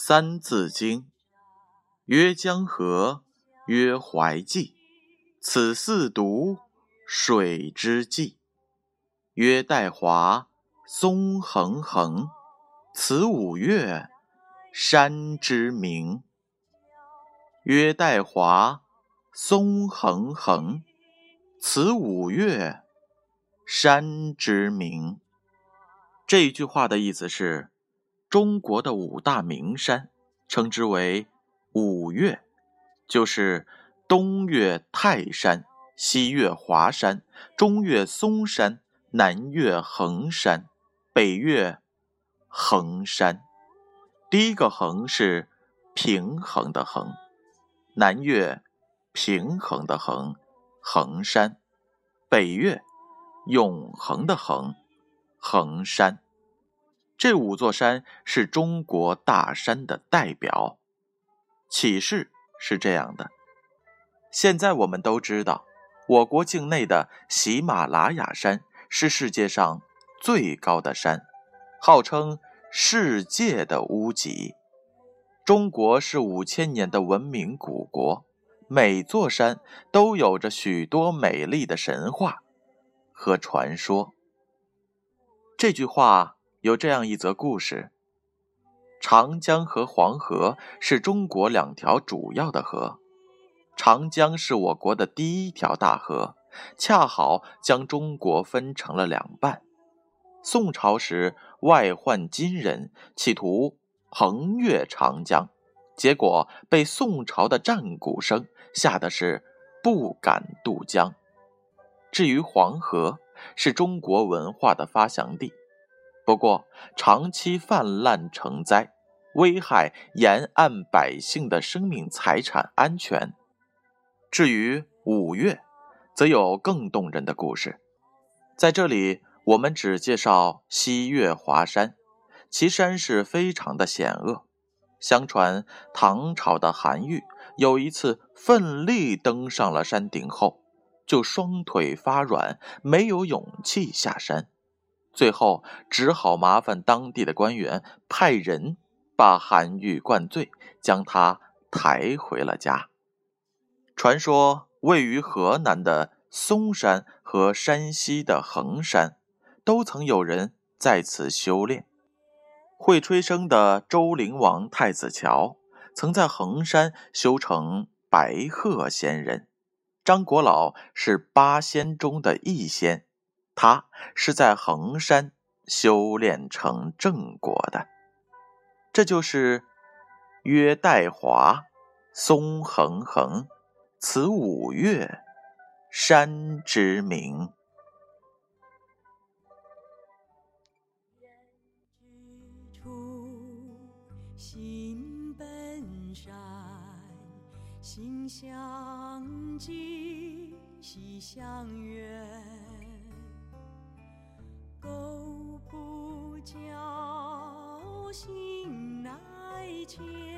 三字经》：曰江河，曰淮济，此四渎，水之纪。曰戴华，松横横，此五岳，山之名。曰戴华，松横横，此五岳，山之名。这一句话的意思是，中国的五大名山称之为五岳，就是东岳泰山，西岳华山，中岳嵩山。南岳衡山，北岳衡山。第一个“衡”是平衡的“衡”，南岳平衡的“衡”，衡山；北岳永恒的“恒”，衡山。这五座山是中国大山的代表。启示是这样的：现在我们都知道，我国境内的喜马拉雅山。是世界上最高的山，号称世界的屋脊。中国是五千年的文明古国，每座山都有着许多美丽的神话和传说。这句话有这样一则故事：长江和黄河是中国两条主要的河，长江是我国的第一条大河。恰好将中国分成了两半。宋朝时外患金人，企图横越长江，结果被宋朝的战鼓声吓得是不敢渡江。至于黄河，是中国文化的发祥地，不过长期泛滥成灾，危害沿岸百姓的生命财产安全。至于五岳。则有更动人的故事，在这里我们只介绍西岳华山，其山势非常的险恶。相传唐朝的韩愈有一次奋力登上了山顶后，就双腿发软，没有勇气下山，最后只好麻烦当地的官员派人把韩愈灌醉，将他抬回了家。传说。位于河南的嵩山和山西的衡山，都曾有人在此修炼。会吹笙的周灵王太子乔，曾在衡山修成白鹤仙人。张国老是八仙中的一仙，他是在衡山修炼成正果的。这就是曰岱华，松恒恒。此五岳山之名。心本善，心相近，习相远。苟不教，心乃迁。